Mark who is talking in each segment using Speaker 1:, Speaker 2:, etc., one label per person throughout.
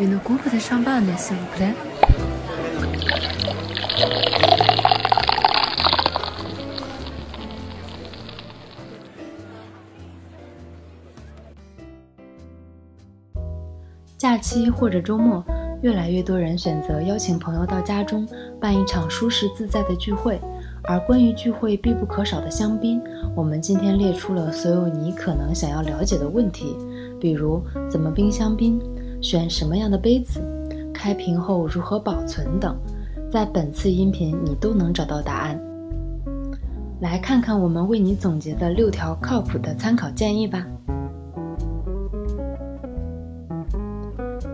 Speaker 1: Une coupe de champagne, s'il vous plaît. 假期或者周末，越来越多人选择邀请朋友到家中办一场舒适自在的聚会。而关于聚会必不可少的香槟，我们今天列出了所有你可能想要了解的问题，比如怎么冰香槟、选什么样的杯子、开瓶后如何保存等，在本次音频你都能找到答案。来看看我们为你总结的六条靠谱的参考建议吧。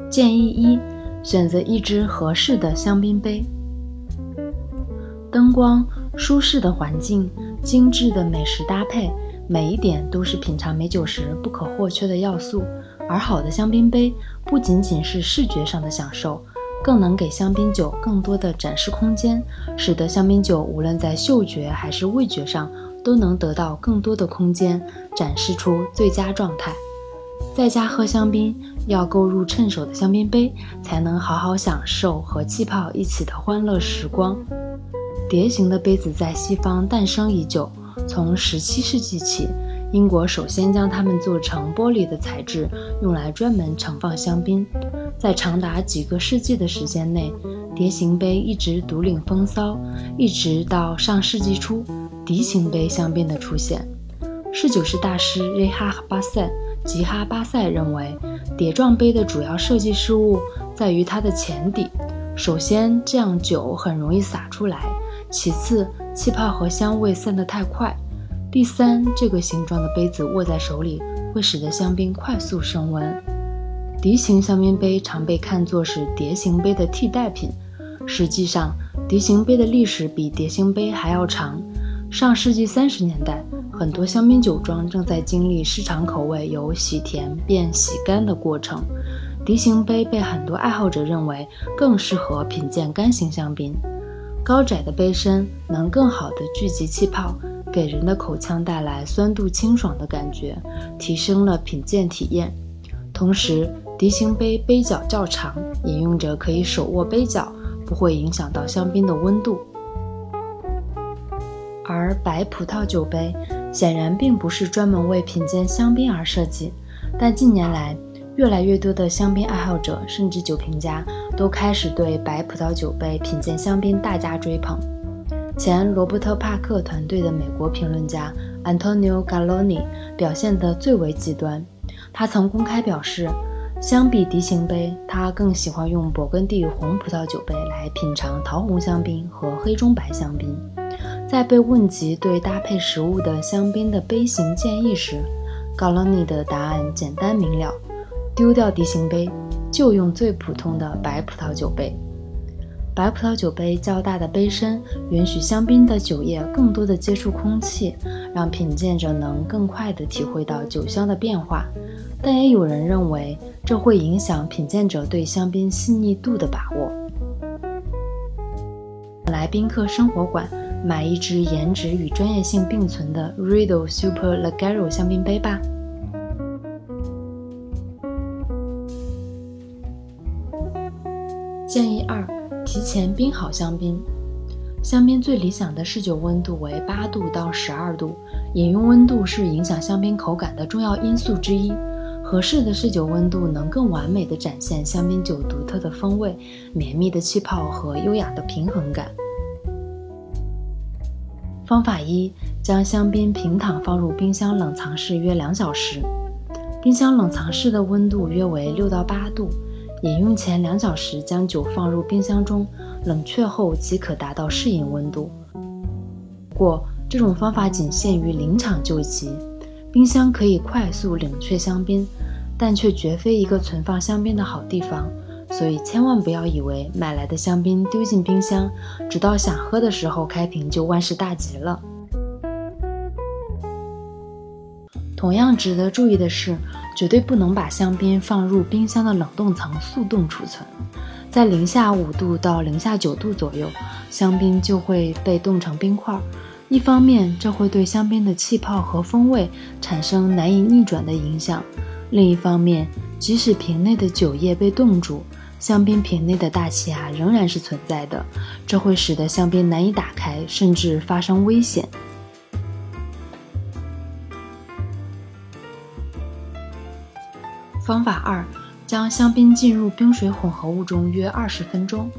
Speaker 1: 建议一：选择一只合适的香槟杯。灯光、舒适的环境、精致的美食搭配，每一点都是品尝美酒时不可或缺的要素。而好的香槟杯不仅仅是视觉上的享受，更能给香槟酒更多的展示空间，使得香槟酒无论在嗅觉还是味觉上都能得到更多的空间，展示出最佳状态。在家喝香槟，要购入趁手的香槟杯，才能好好享受和气泡一起的欢乐时光。碟形的杯子在西方诞生已久，从17世纪起，英国首先将它们做成玻璃的材质，用来专门盛放香槟。在长达几个世纪的时间内，碟形杯一直独领风骚，一直到上世纪初，笛形杯香槟的出现。侍酒师大师瑞哈巴塞吉哈巴塞认为，碟状杯的主要设计失误在于它的前底。首先，这样酒很容易洒出来。其次，气泡和香味散得太快。第三，这个形状的杯子握在手里会使得香槟快速升温。笛形香槟杯常被看作是碟形杯的替代品，实际上，笛形杯的历史比碟形杯还要长。上世纪三十年代，很多香槟酒庄正在经历市场口味由喜甜变喜干的过程。笛形杯被很多爱好者认为更适合品鉴干型香槟。高窄的杯身能更好地聚集气泡，给人的口腔带来酸度清爽的感觉，提升了品鉴体验。同时，笛形杯杯角较长，饮用者可以手握杯角，不会影响到香槟的温度。而白葡萄酒杯显然并不是专门为品鉴香槟而设计，但近年来，越来越多的香槟爱好者甚至酒评家都开始对白葡萄酒杯品鉴香槟大加追捧。前罗伯特·帕克团队的美国评论家 Antonio Galoni 表现得最为极端。他曾公开表示，相比笛形杯，他更喜欢用勃艮第红葡萄酒杯来品尝桃红香槟和黑中白香槟。在被问及对搭配食物的香槟的杯型建议时，Galoni 的答案简单明了。丢掉笛形杯，就用最普通的白葡萄酒杯。白葡萄酒杯较大的杯身允许香槟的酒液更多的接触空气，让品鉴者能更快地体会到酒香的变化。但也有人认为这会影响品鉴者对香槟细腻度的把握。来宾客生活馆买一支颜值与专业性并存的 Riedel Super Leggero 香槟杯吧。建议二：提前冰好香槟。香槟最理想的试酒温度为八度到十二度，饮用温度是影响香槟口感的重要因素之一。合适的试酒温度能更完美地展现香槟酒独特的风味、绵密的气泡和优雅的平衡感。方法一：将香槟平躺放入冰箱冷藏室约两小时，冰箱冷藏室的温度约为六到八度。饮用前两小时将酒放入冰箱中冷却后即可达到适应温度。不过，这种方法仅限于临场救急。冰箱可以快速冷却香槟，但却绝非一个存放香槟的好地方。所以，千万不要以为买来的香槟丢进冰箱，直到想喝的时候开瓶就万事大吉了。同样值得注意的是，绝对不能把香槟放入冰箱的冷冻层速冻储存。在零下五度到零下九度左右，香槟就会被冻成冰块。一方面，这会对香槟的气泡和风味产生难以逆转的影响；另一方面，即使瓶内的酒液被冻住，香槟瓶内的大气压仍然是存在的，这会使得香槟难以打开，甚至发生危险。方法二，将香槟浸入冰水混合物中约二十分钟。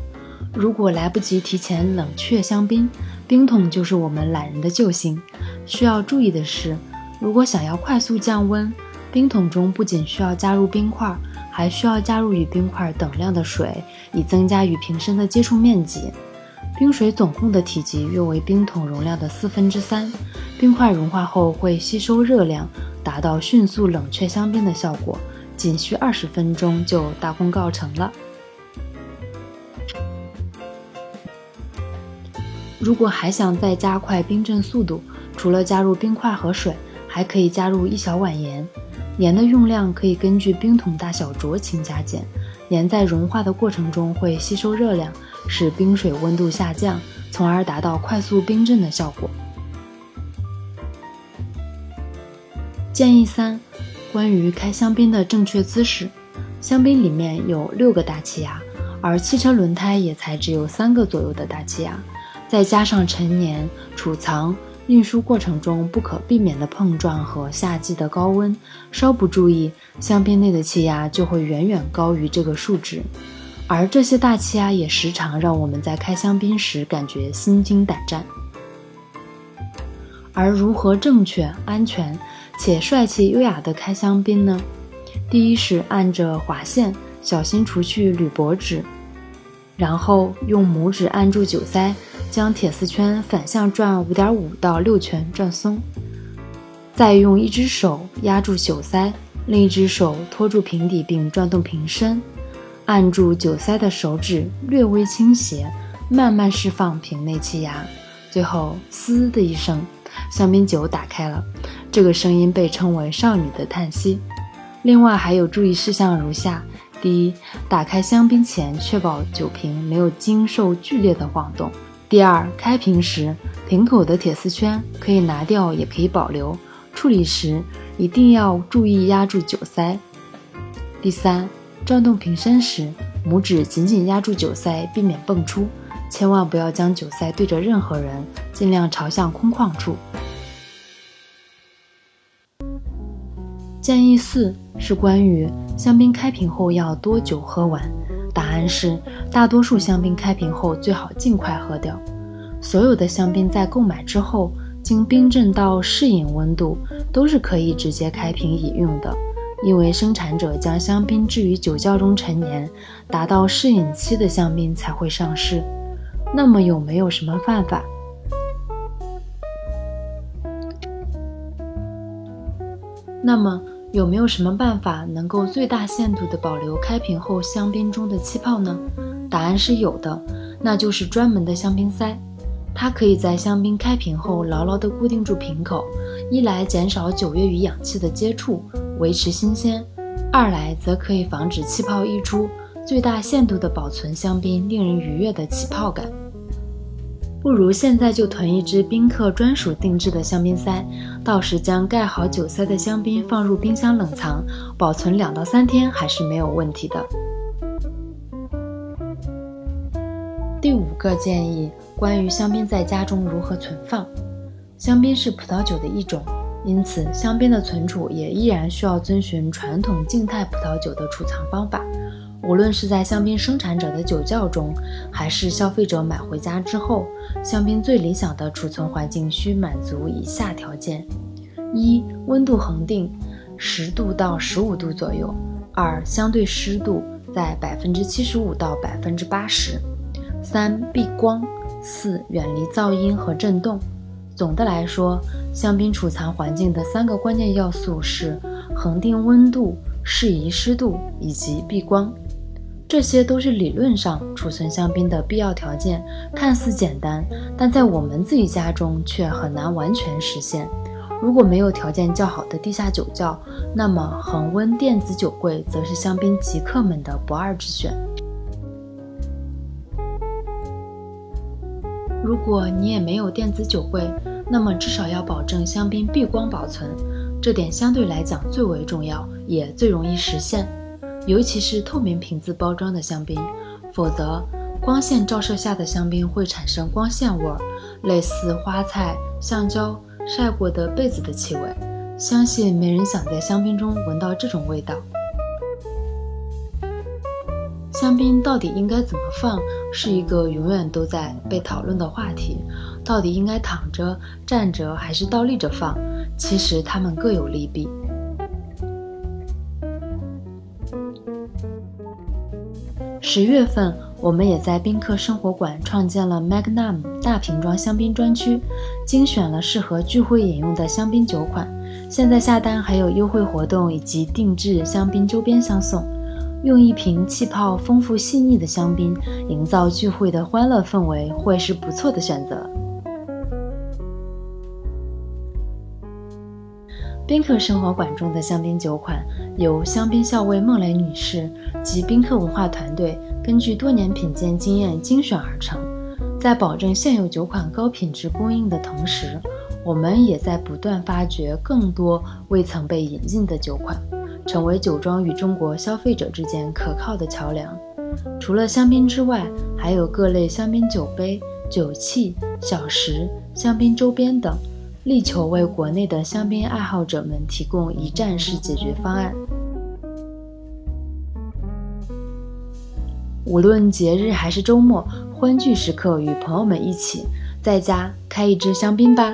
Speaker 1: 如果来不及提前冷却香槟，冰桶就是我们懒人的救星。需要注意的是，如果想要快速降温，冰桶中不仅需要加入冰块。还需要加入与冰块等量的水，以增加与瓶身的接触面积。冰水总共的体积约为冰桶容量的四分之三。冰块融化后会吸收热量，达到迅速冷却香槟的效果，仅需二十分钟就大功告成了。如果还想再加快冰镇速度，除了加入冰块和水，还可以加入一小碗盐。盐的用量可以根据冰桶大小酌情加减。盐在融化的过程中会吸收热量，使冰水温度下降，从而达到快速冰镇的效果。建议三：关于开香槟的正确姿势。香槟里面有六个大气压，而汽车轮胎也才只有三个左右的大气压，再加上陈年储藏。运输过程中不可避免的碰撞和夏季的高温，稍不注意，香槟内的气压就会远远高于这个数值。而这些大气压也时常让我们在开香槟时感觉心惊胆战。而如何正确、安全且帅气优雅的开香槟呢？第一是按着划线，小心除去铝箔纸，然后用拇指按住酒塞。将铁丝圈反向转五点五到六圈，转松，再用一只手压住酒塞，另一只手托住瓶底并转动瓶身，按住酒塞的手指略微倾斜，慢慢释放瓶内气压，最后“嘶”的一声，香槟酒打开了。这个声音被称为“少女的叹息”。另外还有注意事项如下：第一，打开香槟前确保酒瓶没有经受剧烈的晃动。第二，开瓶时瓶口的铁丝圈可以拿掉，也可以保留。处理时一定要注意压住酒塞。第三，转动瓶身时，拇指紧紧压住酒塞，避免蹦出。千万不要将酒塞对着任何人，尽量朝向空旷处。建议四是关于香槟开瓶后要多久喝完。答案是，大多数香槟开瓶后最好尽快喝掉。所有的香槟在购买之后，经冰镇到适饮温度，都是可以直接开瓶饮用的。因为生产者将香槟置于酒窖中陈年，达到适饮期的香槟才会上市。那么有没有什么办法？那么？有没有什么办法能够最大限度地保留开瓶后香槟中的气泡呢？答案是有的，那就是专门的香槟塞。它可以在香槟开瓶后牢牢地固定住瓶口，一来减少酒液与氧气的接触，维持新鲜；二来则可以防止气泡溢出，最大限度地保存香槟令人愉悦的起泡感。不如现在就囤一支宾客专属定制的香槟塞，到时将盖好酒塞的香槟放入冰箱冷藏，保存两到三天还是没有问题的。第五个建议，关于香槟在家中如何存放。香槟是葡萄酒的一种，因此香槟的存储也依然需要遵循传统静态葡萄酒的储藏方法。无论是在香槟生产者的酒窖中，还是消费者买回家之后，香槟最理想的储存环境需满足以下条件：一、温度恒定，十度到十五度左右；二、相对湿度在百分之七十五到百分之八十；三、避光；四、远离噪音和震动。总的来说，香槟储藏环境的三个关键要素是恒定温度、适宜湿度以及避光。这些都是理论上储存香槟的必要条件，看似简单，但在我们自己家中却很难完全实现。如果没有条件较好的地下酒窖，那么恒温电子酒柜则是香槟极客们的不二之选。如果你也没有电子酒柜，那么至少要保证香槟避光保存，这点相对来讲最为重要，也最容易实现。尤其是透明瓶子包装的香槟，否则光线照射下的香槟会产生光线味儿，类似花菜、橡胶晒过的被子的气味。相信没人想在香槟中闻到这种味道。香槟到底应该怎么放，是一个永远都在被讨论的话题。到底应该躺着、站着还是倒立着放？其实它们各有利弊。十月份，我们也在宾客生活馆创建了 Magnum 大瓶装香槟专区，精选了适合聚会饮用的香槟酒款。现在下单还有优惠活动以及定制香槟周边相送。用一瓶气泡丰富细腻的香槟，营造聚会的欢乐氛围，会是不错的选择。宾客生活馆中的香槟酒款，由香槟校尉孟蕾女士及宾客文化团队根据多年品鉴经验精选而成。在保证现有酒款高品质供应的同时，我们也在不断发掘更多未曾被引进的酒款。成为酒庄与中国消费者之间可靠的桥梁。除了香槟之外，还有各类香槟酒杯、酒器、小食、香槟周边等，力求为国内的香槟爱好者们提供一站式解决方案。无论节日还是周末，欢聚时刻，与朋友们一起在家开一支香槟吧。